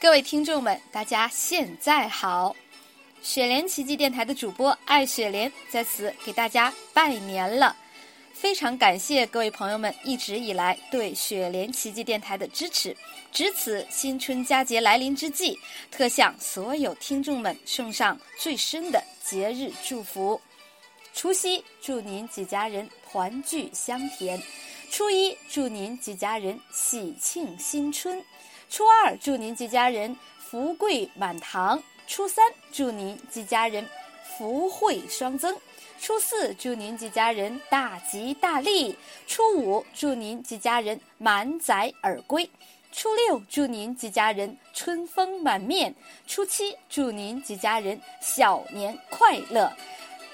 各位听众们，大家现在好！雪莲奇迹电台的主播爱雪莲在此给大家拜年了，非常感谢各位朋友们一直以来对雪莲奇迹电台的支持。值此新春佳节来临之际，特向所有听众们送上最深的节日祝福：除夕祝您几家人团聚香甜；初一祝您几家人喜庆新春。初二，祝您及家人福贵满堂；初三，祝您及家人福慧双增；初四，祝您及家人大吉大利；初五，祝您及家人满载而归；初六，祝您及家人春风满面；初七，祝您及家人小年快乐；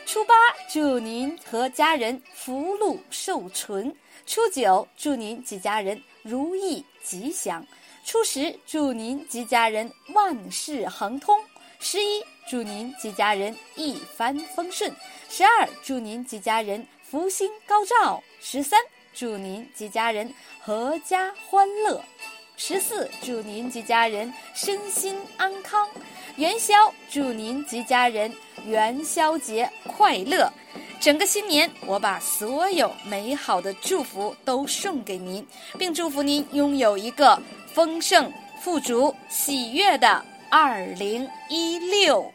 初八，祝您和家人福禄寿存；初九，祝您及家人如意吉祥。初十，祝您及家人万事亨通；十一，祝您及家人一帆风顺；十二，祝您及家人福星高照；十三，祝您及家人阖家欢乐；十四，祝您及家人身心安康；元宵，祝您及家人元宵节快乐。整个新年，我把所有美好的祝福都送给您，并祝福您拥有一个。丰盛、富足、喜悦的二零一六。